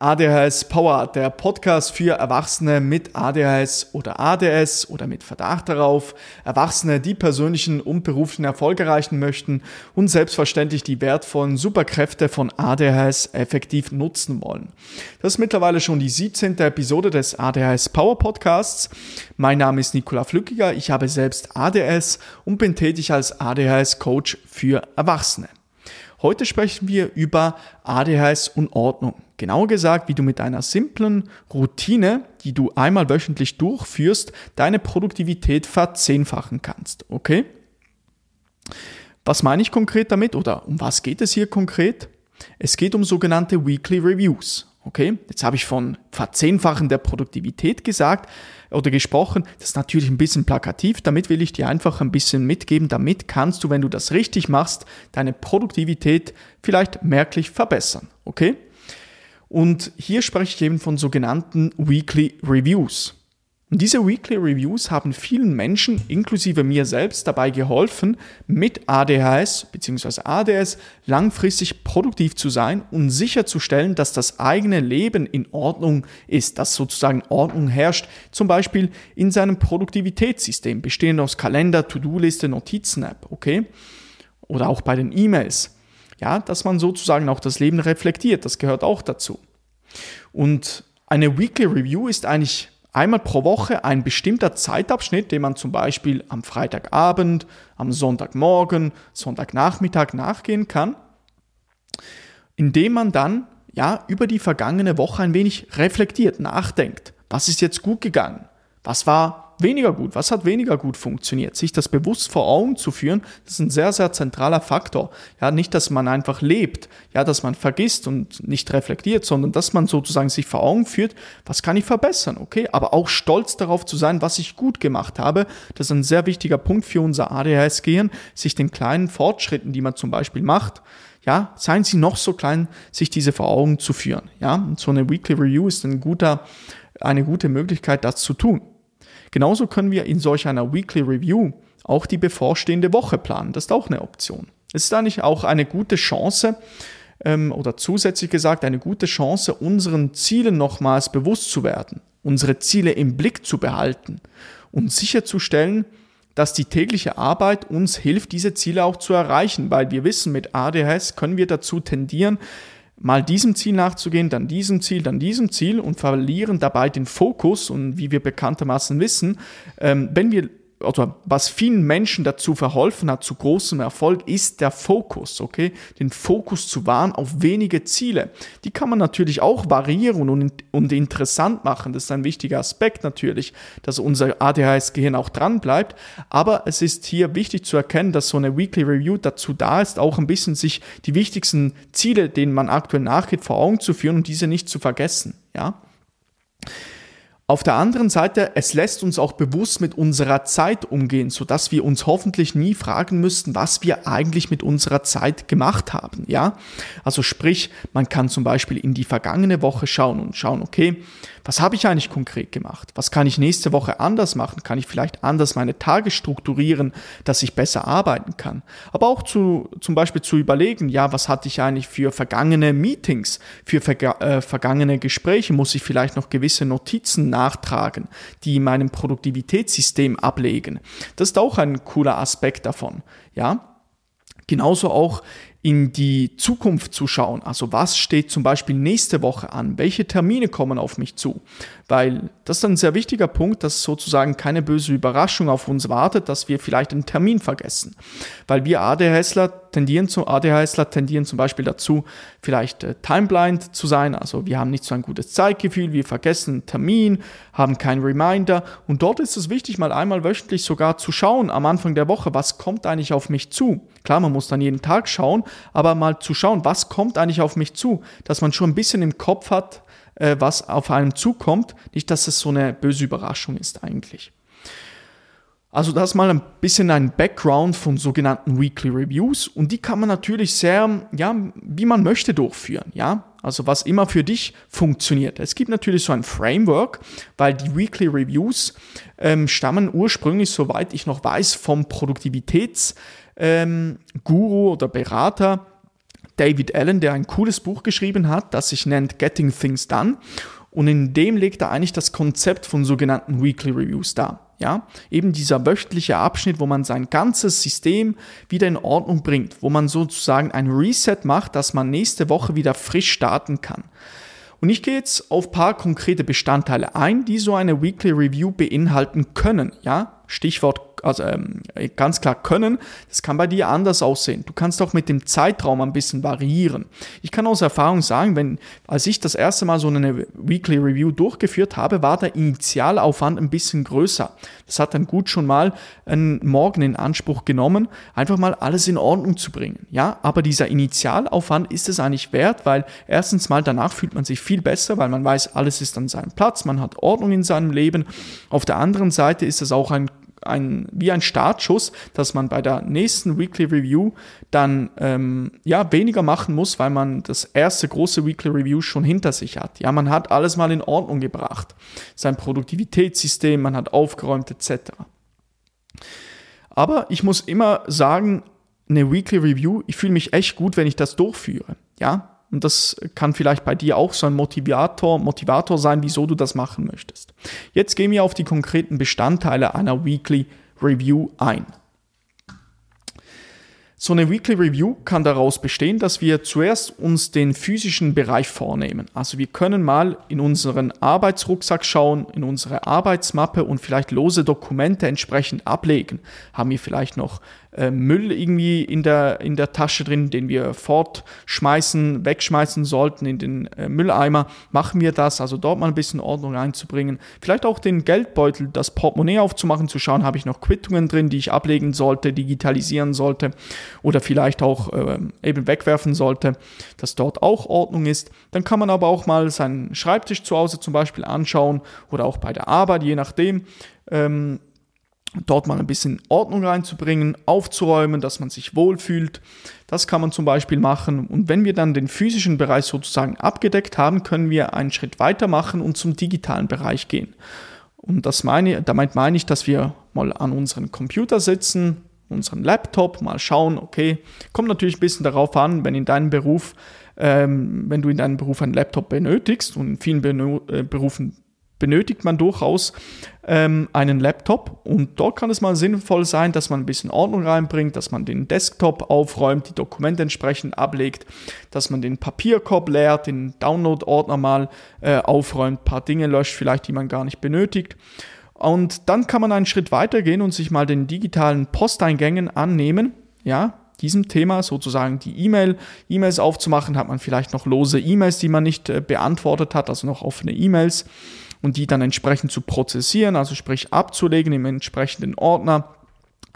ADHS Power, der Podcast für Erwachsene mit ADHS oder ADS oder mit Verdacht darauf, Erwachsene, die persönlichen und beruflichen Erfolg erreichen möchten und selbstverständlich die wertvollen Superkräfte von ADHS effektiv nutzen wollen. Das ist mittlerweile schon die 17. Episode des ADHS Power Podcasts. Mein Name ist Nikola Flückiger, ich habe selbst ADS und bin tätig als ADHS Coach für Erwachsene. Heute sprechen wir über ADHS und Ordnung. Genauer gesagt, wie du mit einer simplen Routine, die du einmal wöchentlich durchführst, deine Produktivität verzehnfachen kannst. Okay? Was meine ich konkret damit oder um was geht es hier konkret? Es geht um sogenannte Weekly Reviews. Okay, jetzt habe ich von Verzehnfachen der Produktivität gesagt oder gesprochen. Das ist natürlich ein bisschen plakativ. Damit will ich dir einfach ein bisschen mitgeben. Damit kannst du, wenn du das richtig machst, deine Produktivität vielleicht merklich verbessern. Okay? Und hier spreche ich eben von sogenannten Weekly Reviews. Und diese Weekly Reviews haben vielen Menschen, inklusive mir selbst, dabei geholfen, mit ADHS bzw. ADS langfristig produktiv zu sein und sicherzustellen, dass das eigene Leben in Ordnung ist, dass sozusagen Ordnung herrscht, zum Beispiel in seinem Produktivitätssystem, bestehend aus Kalender, To-Do-Liste, Notizen-App, okay? Oder auch bei den E-Mails. Ja, dass man sozusagen auch das Leben reflektiert, das gehört auch dazu. Und eine Weekly Review ist eigentlich einmal pro Woche ein bestimmter Zeitabschnitt, den man zum Beispiel am Freitagabend, am Sonntagmorgen, Sonntagnachmittag nachgehen kann, indem man dann ja über die vergangene Woche ein wenig reflektiert, nachdenkt. Was ist jetzt gut gegangen? Was war weniger gut, was hat weniger gut funktioniert. Sich das bewusst vor Augen zu führen, das ist ein sehr, sehr zentraler Faktor. Ja, nicht, dass man einfach lebt, ja, dass man vergisst und nicht reflektiert, sondern dass man sozusagen sich vor Augen führt, was kann ich verbessern, okay? Aber auch stolz darauf zu sein, was ich gut gemacht habe. Das ist ein sehr wichtiger Punkt für unser ADHS-Gehirn, sich den kleinen Fortschritten, die man zum Beispiel macht, ja, seien sie noch so klein, sich diese vor Augen zu führen. Ja, und so eine Weekly Review ist ein guter, eine gute Möglichkeit, das zu tun. Genauso können wir in solch einer Weekly Review auch die bevorstehende Woche planen. Das ist auch eine Option. Es ist eigentlich auch eine gute Chance, ähm, oder zusätzlich gesagt, eine gute Chance, unseren Zielen nochmals bewusst zu werden, unsere Ziele im Blick zu behalten und sicherzustellen, dass die tägliche Arbeit uns hilft, diese Ziele auch zu erreichen, weil wir wissen, mit ADHS können wir dazu tendieren, mal diesem Ziel nachzugehen, dann diesem Ziel, dann diesem Ziel und verlieren dabei den Fokus. Und wie wir bekanntermaßen wissen, ähm, wenn wir oder was vielen Menschen dazu verholfen hat, zu großem Erfolg, ist der Fokus, okay? Den Fokus zu wahren auf wenige Ziele. Die kann man natürlich auch variieren und, und interessant machen. Das ist ein wichtiger Aspekt natürlich, dass unser ADHS-Gehirn auch dran bleibt. Aber es ist hier wichtig zu erkennen, dass so eine Weekly Review dazu da ist, auch ein bisschen sich die wichtigsten Ziele, denen man aktuell nachgeht, vor Augen zu führen und diese nicht zu vergessen, ja? Auf der anderen Seite, es lässt uns auch bewusst mit unserer Zeit umgehen, sodass wir uns hoffentlich nie fragen müssten, was wir eigentlich mit unserer Zeit gemacht haben. Ja, also sprich, man kann zum Beispiel in die vergangene Woche schauen und schauen, okay, was habe ich eigentlich konkret gemacht? Was kann ich nächste Woche anders machen? Kann ich vielleicht anders meine Tage strukturieren, dass ich besser arbeiten kann? Aber auch zu, zum Beispiel zu überlegen, ja, was hatte ich eigentlich für vergangene Meetings, für verga äh, vergangene Gespräche? Muss ich vielleicht noch gewisse Notizen nachtragen, die in meinem Produktivitätssystem ablegen? Das ist auch ein cooler Aspekt davon, ja? Genauso auch in die Zukunft zu schauen. Also was steht zum Beispiel nächste Woche an? Welche Termine kommen auf mich zu? Weil das ist ein sehr wichtiger Punkt, dass sozusagen keine böse Überraschung auf uns wartet, dass wir vielleicht einen Termin vergessen. Weil wir ADHSler tendieren zu, ADHSler tendieren zum Beispiel dazu, vielleicht äh, timeblind zu sein. Also wir haben nicht so ein gutes Zeitgefühl, wir vergessen einen Termin, haben keinen Reminder. Und dort ist es wichtig, mal einmal wöchentlich sogar zu schauen am Anfang der Woche, was kommt eigentlich auf mich zu. Klar, man muss dann jeden Tag schauen, aber mal zu schauen, was kommt eigentlich auf mich zu, dass man schon ein bisschen im Kopf hat, äh, was auf einem zukommt. Nicht, dass es so eine böse Überraschung ist eigentlich. Also das mal ein bisschen ein Background von sogenannten Weekly Reviews und die kann man natürlich sehr, ja, wie man möchte durchführen, ja. Also was immer für dich funktioniert. Es gibt natürlich so ein Framework, weil die Weekly Reviews ähm, stammen ursprünglich, soweit ich noch weiß, vom Produktivitätsguru ähm, oder Berater David Allen, der ein cooles Buch geschrieben hat, das sich nennt Getting Things Done. Und in dem legt er eigentlich das Konzept von sogenannten Weekly Reviews dar. Ja, eben dieser wöchentliche Abschnitt, wo man sein ganzes System wieder in Ordnung bringt, wo man sozusagen ein Reset macht, dass man nächste Woche wieder frisch starten kann. Und ich gehe jetzt auf paar konkrete Bestandteile ein, die so eine Weekly Review beinhalten können. Ja, Stichwort also ähm, ganz klar können, das kann bei dir anders aussehen. Du kannst auch mit dem Zeitraum ein bisschen variieren. Ich kann aus Erfahrung sagen, wenn, als ich das erste Mal so eine Weekly Review durchgeführt habe, war der Initialaufwand ein bisschen größer. Das hat dann gut schon mal einen Morgen in Anspruch genommen, einfach mal alles in Ordnung zu bringen. Ja, aber dieser Initialaufwand ist es eigentlich wert, weil erstens mal danach fühlt man sich viel besser, weil man weiß, alles ist an seinem Platz, man hat Ordnung in seinem Leben. Auf der anderen Seite ist es auch ein ein, wie ein Startschuss, dass man bei der nächsten Weekly Review dann ähm, ja, weniger machen muss, weil man das erste große Weekly Review schon hinter sich hat. Ja, man hat alles mal in Ordnung gebracht. Sein Produktivitätssystem, man hat aufgeräumt etc. Aber ich muss immer sagen, eine Weekly Review, ich fühle mich echt gut, wenn ich das durchführe. Ja, und das kann vielleicht bei dir auch so ein Motivator, Motivator sein, wieso du das machen möchtest. Jetzt gehen wir auf die konkreten Bestandteile einer Weekly Review ein. So eine Weekly Review kann daraus bestehen, dass wir zuerst uns den physischen Bereich vornehmen. Also wir können mal in unseren Arbeitsrucksack schauen, in unsere Arbeitsmappe und vielleicht lose Dokumente entsprechend ablegen. Haben wir vielleicht noch äh, Müll irgendwie in der, in der Tasche drin, den wir fortschmeißen, wegschmeißen sollten in den äh, Mülleimer, machen wir das, also dort mal ein bisschen Ordnung reinzubringen. Vielleicht auch den Geldbeutel, das Portemonnaie aufzumachen, zu schauen, habe ich noch Quittungen drin, die ich ablegen sollte, digitalisieren sollte oder vielleicht auch äh, eben wegwerfen sollte, dass dort auch Ordnung ist. Dann kann man aber auch mal seinen Schreibtisch zu Hause zum Beispiel anschauen oder auch bei der Arbeit, je nachdem. Ähm, dort mal ein bisschen Ordnung reinzubringen, aufzuräumen, dass man sich wohlfühlt. Das kann man zum Beispiel machen. Und wenn wir dann den physischen Bereich sozusagen abgedeckt haben, können wir einen Schritt weitermachen und zum digitalen Bereich gehen. Und das meine, damit meine ich, dass wir mal an unseren Computer sitzen, unseren Laptop, mal schauen, okay, kommt natürlich ein bisschen darauf an, wenn in deinem Beruf, ähm, wenn du in deinem Beruf einen Laptop benötigst und in vielen Beno äh, Berufen benötigt man durchaus ähm, einen Laptop. Und dort kann es mal sinnvoll sein, dass man ein bisschen Ordnung reinbringt, dass man den Desktop aufräumt, die Dokumente entsprechend ablegt, dass man den Papierkorb leert, den Download-Ordner mal äh, aufräumt, paar Dinge löscht, vielleicht die man gar nicht benötigt. Und dann kann man einen Schritt weiter gehen und sich mal den digitalen Posteingängen annehmen, ja, diesem Thema sozusagen die E-Mail, E-Mails aufzumachen, hat man vielleicht noch lose E-Mails, die man nicht äh, beantwortet hat, also noch offene E-Mails und die dann entsprechend zu prozessieren, also sprich abzulegen im entsprechenden Ordner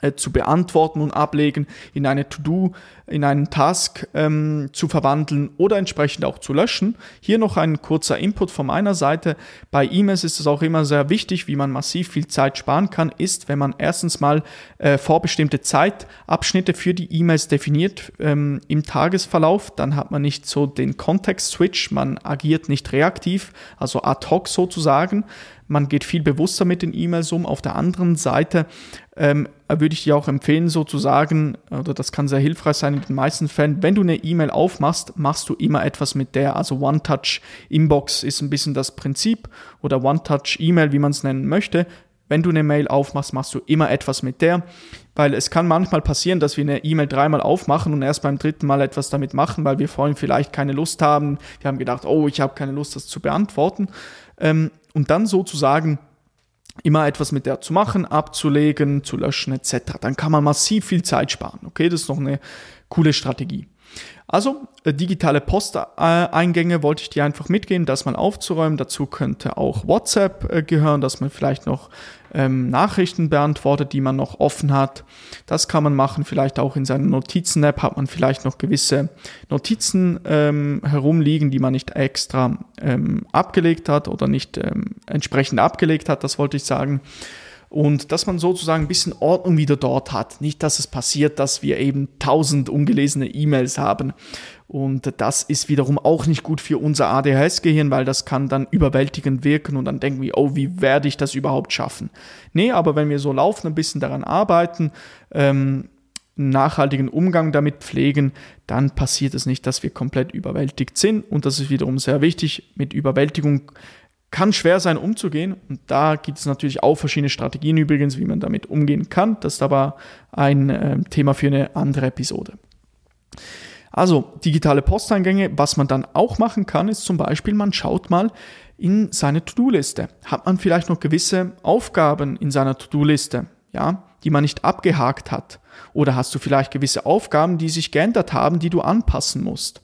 äh, zu beantworten und ablegen, in eine To-Do, in einen Task ähm, zu verwandeln oder entsprechend auch zu löschen. Hier noch ein kurzer Input von meiner Seite. Bei E-Mails ist es auch immer sehr wichtig, wie man massiv viel Zeit sparen kann, ist, wenn man erstens mal äh, vorbestimmte Zeitabschnitte für die E-Mails definiert ähm, im Tagesverlauf, dann hat man nicht so den Kontext-Switch, man agiert nicht reaktiv, also ad hoc sozusagen. Man geht viel bewusster mit den E-Mails um. Auf der anderen Seite ähm, würde ich dir auch empfehlen, sozusagen, oder das kann sehr hilfreich sein in den meisten Fällen, wenn du eine E-Mail aufmachst, machst du immer etwas mit der. Also One-Touch-Inbox ist ein bisschen das Prinzip oder One-Touch-E-Mail, wie man es nennen möchte. Wenn du eine Mail aufmachst, machst du immer etwas mit der, weil es kann manchmal passieren, dass wir eine E-Mail dreimal aufmachen und erst beim dritten Mal etwas damit machen, weil wir vorhin vielleicht keine Lust haben. Wir haben gedacht, oh, ich habe keine Lust, das zu beantworten. Ähm, und dann sozusagen immer etwas mit der zu machen, abzulegen, zu löschen etc. Dann kann man massiv viel Zeit sparen. Okay, das ist noch eine coole Strategie. Also äh, digitale Posteingänge wollte ich dir einfach mitgeben, das mal aufzuräumen. Dazu könnte auch WhatsApp äh, gehören, dass man vielleicht noch ähm, Nachrichten beantwortet, die man noch offen hat. Das kann man machen. Vielleicht auch in seiner Notizen-App hat man vielleicht noch gewisse Notizen ähm, herumliegen, die man nicht extra ähm, abgelegt hat oder nicht ähm, entsprechend abgelegt hat. Das wollte ich sagen und dass man sozusagen ein bisschen Ordnung wieder dort hat. Nicht, dass es passiert, dass wir eben tausend ungelesene E-Mails haben. Und das ist wiederum auch nicht gut für unser ADHS-Gehirn, weil das kann dann überwältigend wirken und dann denken wir, oh, wie werde ich das überhaupt schaffen? Nee, aber wenn wir so laufen, ein bisschen daran arbeiten, ähm, nachhaltigen Umgang damit pflegen, dann passiert es nicht, dass wir komplett überwältigt sind. Und das ist wiederum sehr wichtig. Mit Überwältigung kann schwer sein umzugehen. Und da gibt es natürlich auch verschiedene Strategien übrigens, wie man damit umgehen kann. Das ist aber ein äh, Thema für eine andere Episode. Also digitale Posteingänge, was man dann auch machen kann, ist zum Beispiel, man schaut mal in seine To-Do-Liste. Hat man vielleicht noch gewisse Aufgaben in seiner To-Do-Liste, ja, die man nicht abgehakt hat? Oder hast du vielleicht gewisse Aufgaben, die sich geändert haben, die du anpassen musst?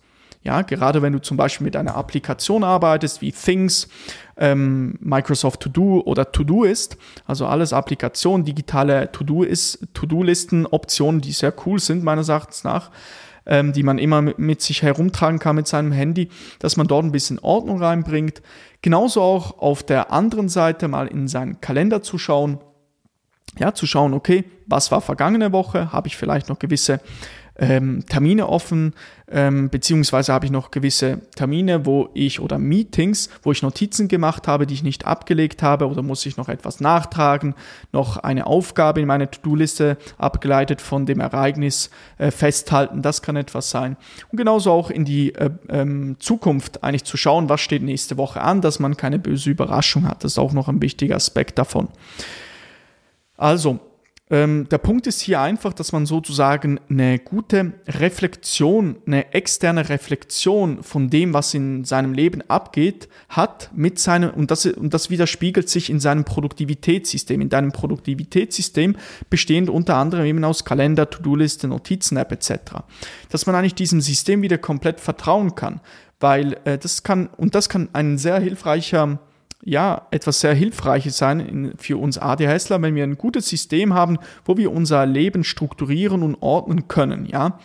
Ja, gerade wenn du zum Beispiel mit einer Applikation arbeitest wie Things, ähm, Microsoft To Do oder To Do ist, also alles Applikationen, digitale To Do ist, To Do Listen, Optionen, die sehr cool sind meines Erachtens nach, ähm, die man immer mit, mit sich herumtragen kann mit seinem Handy, dass man dort ein bisschen Ordnung reinbringt. Genauso auch auf der anderen Seite mal in seinen Kalender zu schauen, ja, zu schauen, okay, was war vergangene Woche? Habe ich vielleicht noch gewisse ähm, Termine offen, ähm, beziehungsweise habe ich noch gewisse Termine, wo ich oder Meetings, wo ich Notizen gemacht habe, die ich nicht abgelegt habe oder muss ich noch etwas nachtragen, noch eine Aufgabe in meine To-Do-Liste abgeleitet von dem Ereignis äh, festhalten, das kann etwas sein. Und genauso auch in die äh, ähm, Zukunft eigentlich zu schauen, was steht nächste Woche an, dass man keine böse Überraschung hat. Das ist auch noch ein wichtiger Aspekt davon. Also, ähm, der Punkt ist hier einfach, dass man sozusagen eine gute Reflexion, eine externe Reflexion von dem, was in seinem Leben abgeht, hat mit seinem, und das, und das widerspiegelt sich in seinem Produktivitätssystem, in deinem Produktivitätssystem, bestehend unter anderem eben aus Kalender, To-Do-Liste, Notizen-App etc. Dass man eigentlich diesem System wieder komplett vertrauen kann, weil äh, das kann, und das kann ein sehr hilfreicher ja, etwas sehr Hilfreiches sein in, für uns ADHSler, wenn wir ein gutes System haben, wo wir unser Leben strukturieren und ordnen können, ja.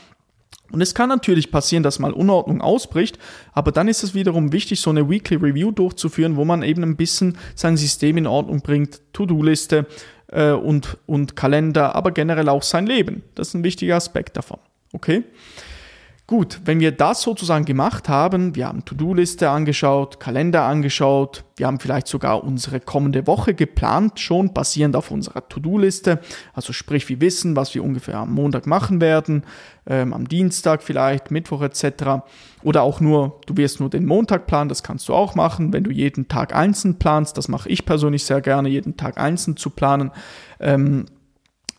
Und es kann natürlich passieren, dass mal Unordnung ausbricht, aber dann ist es wiederum wichtig, so eine Weekly Review durchzuführen, wo man eben ein bisschen sein System in Ordnung bringt, To-Do-Liste äh, und, und Kalender, aber generell auch sein Leben. Das ist ein wichtiger Aspekt davon. Okay? Gut, wenn wir das sozusagen gemacht haben, wir haben To-Do-Liste angeschaut, Kalender angeschaut, wir haben vielleicht sogar unsere kommende Woche geplant, schon basierend auf unserer To-Do-Liste, also sprich, wir wissen, was wir ungefähr am Montag machen werden, ähm, am Dienstag vielleicht, Mittwoch etc. Oder auch nur, du wirst nur den Montag planen, das kannst du auch machen, wenn du jeden Tag einzeln planst, das mache ich persönlich sehr gerne, jeden Tag einzeln zu planen. Ähm,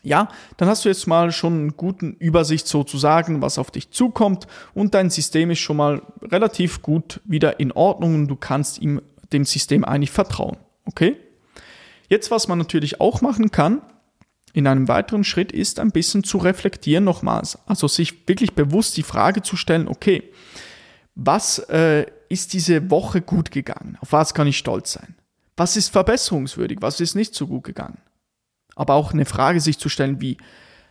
ja, dann hast du jetzt mal schon einen guten Übersicht sozusagen, was auf dich zukommt und dein System ist schon mal relativ gut wieder in Ordnung und du kannst ihm, dem System eigentlich vertrauen. Okay? Jetzt, was man natürlich auch machen kann, in einem weiteren Schritt ist ein bisschen zu reflektieren nochmals. Also sich wirklich bewusst die Frage zu stellen, okay, was äh, ist diese Woche gut gegangen? Auf was kann ich stolz sein? Was ist verbesserungswürdig? Was ist nicht so gut gegangen? Aber auch eine Frage sich zu stellen, wie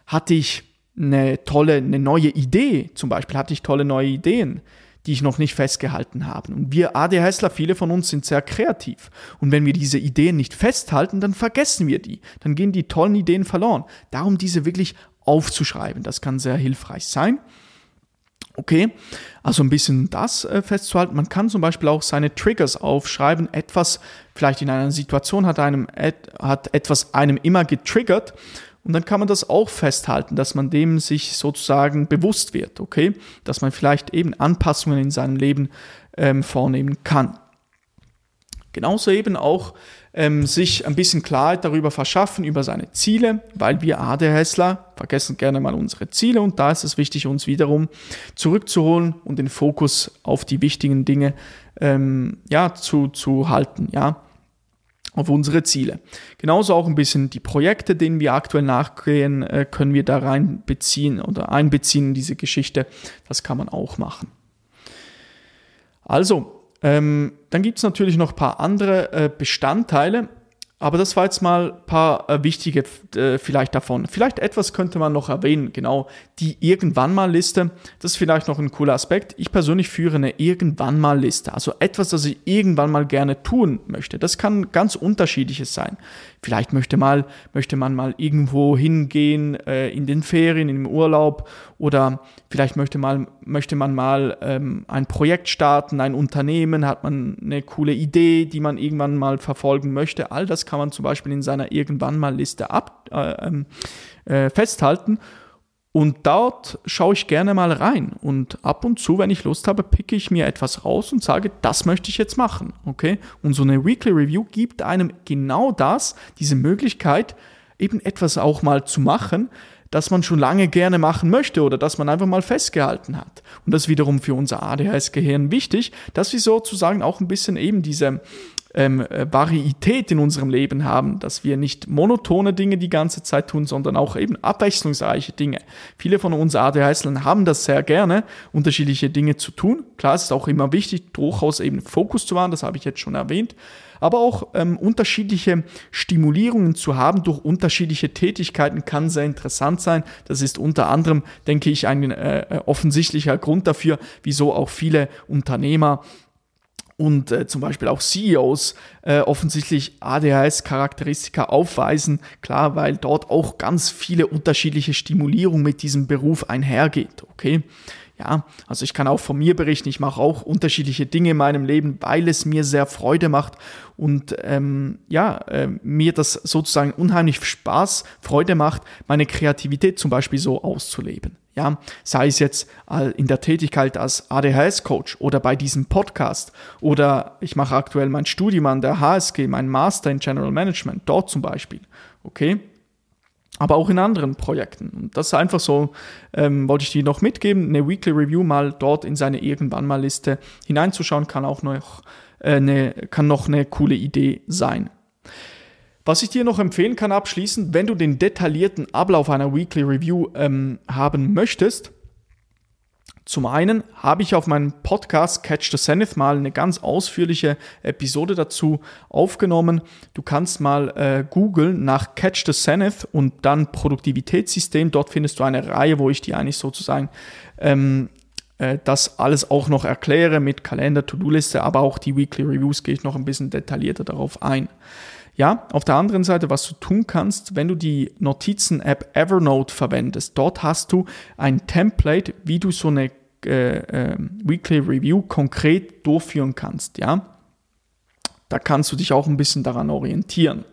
hatte ich eine tolle, eine neue Idee, zum Beispiel hatte ich tolle neue Ideen, die ich noch nicht festgehalten habe. Und wir ADHSler, viele von uns sind sehr kreativ. Und wenn wir diese Ideen nicht festhalten, dann vergessen wir die. Dann gehen die tollen Ideen verloren. Darum diese wirklich aufzuschreiben, das kann sehr hilfreich sein. Okay, also ein bisschen das äh, festzuhalten. Man kann zum Beispiel auch seine Triggers aufschreiben. Etwas, vielleicht in einer Situation hat einem hat etwas einem immer getriggert und dann kann man das auch festhalten, dass man dem sich sozusagen bewusst wird. Okay, dass man vielleicht eben Anpassungen in seinem Leben ähm, vornehmen kann. Genauso eben auch ähm, sich ein bisschen Klarheit darüber verschaffen, über seine Ziele, weil wir ADHSler vergessen gerne mal unsere Ziele und da ist es wichtig, uns wiederum zurückzuholen und den Fokus auf die wichtigen Dinge ähm, ja, zu, zu halten, ja, auf unsere Ziele. Genauso auch ein bisschen die Projekte, denen wir aktuell nachgehen, äh, können wir da reinbeziehen oder einbeziehen in diese Geschichte. Das kann man auch machen. Also, ähm, dann gibt es natürlich noch ein paar andere äh, Bestandteile, aber das war jetzt mal ein paar äh, wichtige äh, vielleicht davon. Vielleicht etwas könnte man noch erwähnen, genau, die irgendwann mal Liste. Das ist vielleicht noch ein cooler Aspekt. Ich persönlich führe eine irgendwann mal Liste, also etwas, das ich irgendwann mal gerne tun möchte. Das kann ganz unterschiedliches sein. Vielleicht möchte, mal, möchte man mal irgendwo hingehen äh, in den Ferien, im Urlaub. Oder vielleicht möchte, mal, möchte man mal ähm, ein Projekt starten, ein Unternehmen, hat man eine coole Idee, die man irgendwann mal verfolgen möchte. All das kann man zum Beispiel in seiner irgendwann mal Liste ab, äh, ähm, äh, festhalten Und dort schaue ich gerne mal rein. Und ab und zu, wenn ich Lust habe, picke ich mir etwas raus und sage, das möchte ich jetzt machen. Okay? Und so eine Weekly Review gibt einem genau das, diese Möglichkeit, eben etwas auch mal zu machen, das man schon lange gerne machen möchte oder das man einfach mal festgehalten hat. Und das ist wiederum für unser ADHS-Gehirn wichtig, dass wir sozusagen auch ein bisschen eben diese ähm, äh, Varietät in unserem Leben haben, dass wir nicht monotone Dinge die ganze Zeit tun, sondern auch eben abwechslungsreiche Dinge. Viele von uns ADHSlern haben das sehr gerne, unterschiedliche Dinge zu tun. Klar, es ist auch immer wichtig, durchaus eben Fokus zu wahren, das habe ich jetzt schon erwähnt, aber auch ähm, unterschiedliche Stimulierungen zu haben durch unterschiedliche Tätigkeiten kann sehr interessant sein. Das ist unter anderem, denke ich, ein äh, äh offensichtlicher Grund dafür, wieso auch viele Unternehmer und äh, zum Beispiel auch CEOs äh, offensichtlich ADHS-Charakteristika aufweisen. Klar, weil dort auch ganz viele unterschiedliche Stimulierung mit diesem Beruf einhergeht. Okay. Ja, also ich kann auch von mir berichten, ich mache auch unterschiedliche Dinge in meinem Leben, weil es mir sehr Freude macht und ähm, ja, äh, mir das sozusagen unheimlich Spaß, Freude macht, meine Kreativität zum Beispiel so auszuleben. Ja, sei es jetzt äh, in der Tätigkeit als ADHS-Coach oder bei diesem Podcast oder ich mache aktuell mein Studium an der HSG, mein Master in General Management, dort zum Beispiel. Okay? Aber auch in anderen Projekten. Und das ist einfach so, ähm, wollte ich dir noch mitgeben, eine Weekly Review mal dort in seine irgendwann mal Liste hineinzuschauen, kann auch noch, äh, eine, kann noch eine coole Idee sein. Was ich dir noch empfehlen kann abschließend, wenn du den detaillierten Ablauf einer Weekly Review ähm, haben möchtest, zum einen habe ich auf meinem Podcast Catch the Zenith mal eine ganz ausführliche Episode dazu aufgenommen. Du kannst mal äh, googeln nach Catch the Zenith und dann Produktivitätssystem. Dort findest du eine Reihe, wo ich dir eigentlich sozusagen ähm, äh, das alles auch noch erkläre mit Kalender, To-Do-Liste, aber auch die Weekly Reviews gehe ich noch ein bisschen detaillierter darauf ein. Ja, auf der anderen Seite, was du tun kannst, wenn du die Notizen-App Evernote verwendest, dort hast du ein Template, wie du so eine äh, äh, Weekly Review konkret durchführen kannst. Ja, da kannst du dich auch ein bisschen daran orientieren.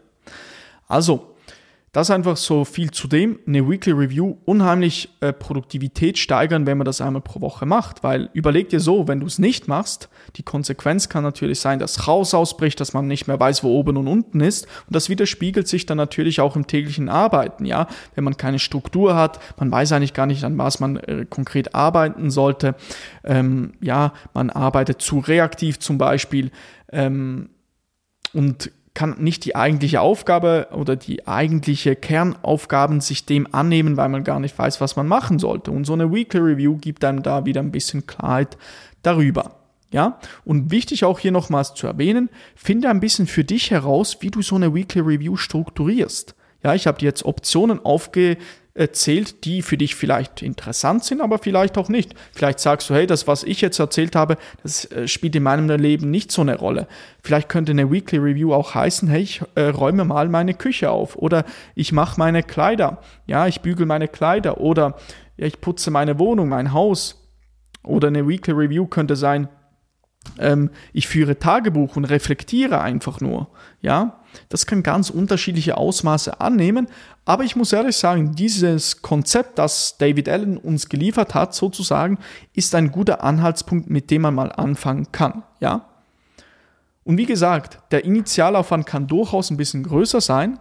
Also, das einfach so viel zu dem. Eine Weekly Review unheimlich äh, Produktivität steigern, wenn man das einmal pro Woche macht. Weil überleg dir so, wenn du es nicht machst, die Konsequenz kann natürlich sein, dass Chaos ausbricht, dass man nicht mehr weiß, wo oben und unten ist. Und das widerspiegelt sich dann natürlich auch im täglichen Arbeiten. Ja, wenn man keine Struktur hat, man weiß eigentlich gar nicht, an was man äh, konkret arbeiten sollte. Ähm, ja, man arbeitet zu reaktiv zum Beispiel. Ähm, und kann nicht die eigentliche Aufgabe oder die eigentliche Kernaufgaben sich dem annehmen, weil man gar nicht weiß, was man machen sollte. Und so eine Weekly Review gibt einem da wieder ein bisschen Klarheit darüber. Ja, und wichtig auch hier nochmals zu erwähnen, finde ein bisschen für dich heraus, wie du so eine Weekly Review strukturierst. Ja, ich habe dir jetzt Optionen aufge erzählt, die für dich vielleicht interessant sind, aber vielleicht auch nicht. Vielleicht sagst du, hey, das, was ich jetzt erzählt habe, das äh, spielt in meinem Leben nicht so eine Rolle. Vielleicht könnte eine Weekly Review auch heißen, hey, ich äh, räume mal meine Küche auf oder ich mache meine Kleider, ja, ich bügel meine Kleider oder ja, ich putze meine Wohnung, mein Haus. Oder eine Weekly Review könnte sein, ähm, ich führe Tagebuch und reflektiere einfach nur, ja. Das kann ganz unterschiedliche Ausmaße annehmen, aber ich muss ehrlich sagen, dieses Konzept, das David Allen uns geliefert hat, sozusagen, ist ein guter Anhaltspunkt, mit dem man mal anfangen kann, ja. Und wie gesagt, der Initialaufwand kann durchaus ein bisschen größer sein,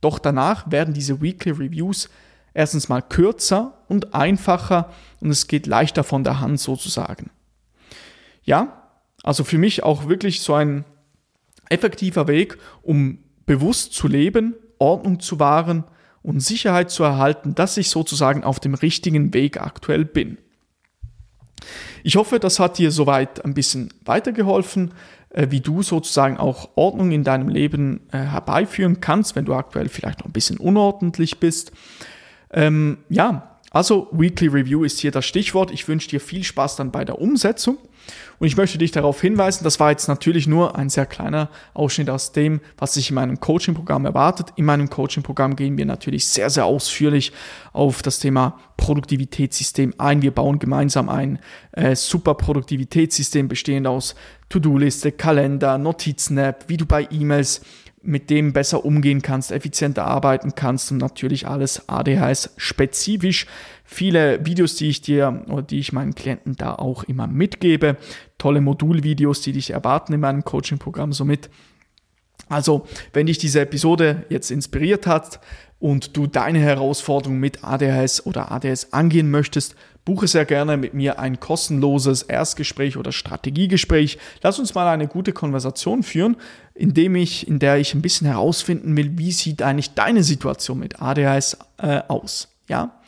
doch danach werden diese Weekly Reviews erstens mal kürzer und einfacher und es geht leichter von der Hand sozusagen. Ja, also für mich auch wirklich so ein effektiver Weg, um bewusst zu leben, Ordnung zu wahren und Sicherheit zu erhalten, dass ich sozusagen auf dem richtigen Weg aktuell bin. Ich hoffe, das hat dir soweit ein bisschen weitergeholfen, äh, wie du sozusagen auch Ordnung in deinem Leben äh, herbeiführen kannst, wenn du aktuell vielleicht noch ein bisschen unordentlich bist. Ähm, ja, also Weekly Review ist hier das Stichwort. Ich wünsche dir viel Spaß dann bei der Umsetzung. Und ich möchte dich darauf hinweisen, das war jetzt natürlich nur ein sehr kleiner Ausschnitt aus dem, was sich in meinem Coaching-Programm erwartet. In meinem Coaching-Programm gehen wir natürlich sehr, sehr ausführlich auf das Thema Produktivitätssystem ein. Wir bauen gemeinsam ein äh, super Produktivitätssystem bestehend aus To-Do-Liste, Kalender, Notizen-App, wie du bei E-Mails mit dem besser umgehen kannst, effizienter arbeiten kannst und natürlich alles ADHS spezifisch. Viele Videos, die ich dir oder die ich meinen Klienten da auch immer mitgebe, tolle Modulvideos, die dich erwarten in meinem Coaching-Programm somit. Also, wenn dich diese Episode jetzt inspiriert hat und du deine Herausforderung mit ADHS oder ADS angehen möchtest, buche sehr gerne mit mir ein kostenloses Erstgespräch oder Strategiegespräch. Lass uns mal eine gute Konversation führen, indem ich, in der ich ein bisschen herausfinden will, wie sieht eigentlich deine Situation mit ADHS äh, aus. Ja?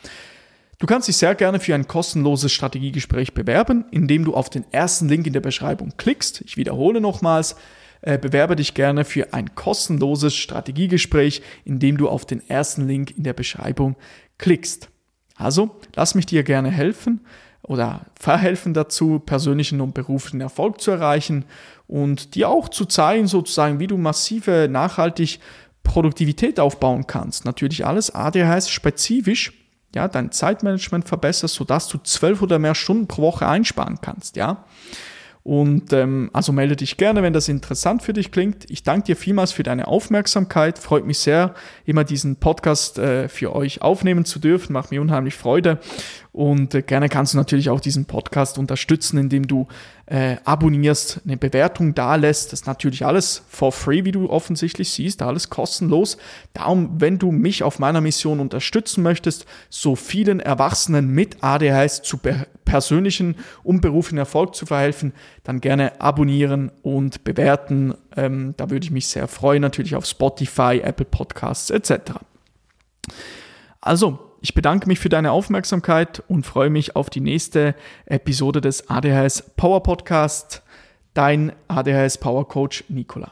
Du kannst dich sehr gerne für ein kostenloses Strategiegespräch bewerben, indem du auf den ersten Link in der Beschreibung klickst. Ich wiederhole nochmals, äh, bewerbe dich gerne für ein kostenloses Strategiegespräch, indem du auf den ersten Link in der Beschreibung klickst. Also, lass mich dir gerne helfen oder verhelfen dazu, persönlichen und beruflichen Erfolg zu erreichen und dir auch zu zeigen, sozusagen, wie du massive, nachhaltig Produktivität aufbauen kannst. Natürlich alles ADHS spezifisch, ja, dein Zeitmanagement verbesserst, sodass du zwölf oder mehr Stunden pro Woche einsparen kannst, ja. Und ähm, also melde dich gerne, wenn das interessant für dich klingt. Ich danke dir vielmals für deine Aufmerksamkeit. Freut mich sehr, immer diesen Podcast äh, für euch aufnehmen zu dürfen. Macht mir unheimlich Freude. Und äh, gerne kannst du natürlich auch diesen Podcast unterstützen, indem du äh, abonnierst, eine Bewertung da lässt. Das ist natürlich alles for free, wie du offensichtlich siehst, alles kostenlos. Darum, wenn du mich auf meiner Mission unterstützen möchtest, so vielen Erwachsenen mit ADHS zu persönlichen und beruflichen Erfolg zu verhelfen, dann gerne abonnieren und bewerten. Ähm, da würde ich mich sehr freuen, natürlich auf Spotify, Apple Podcasts etc. Also, ich bedanke mich für deine Aufmerksamkeit und freue mich auf die nächste Episode des ADHS Power Podcast. Dein ADHS Power Coach Nicola.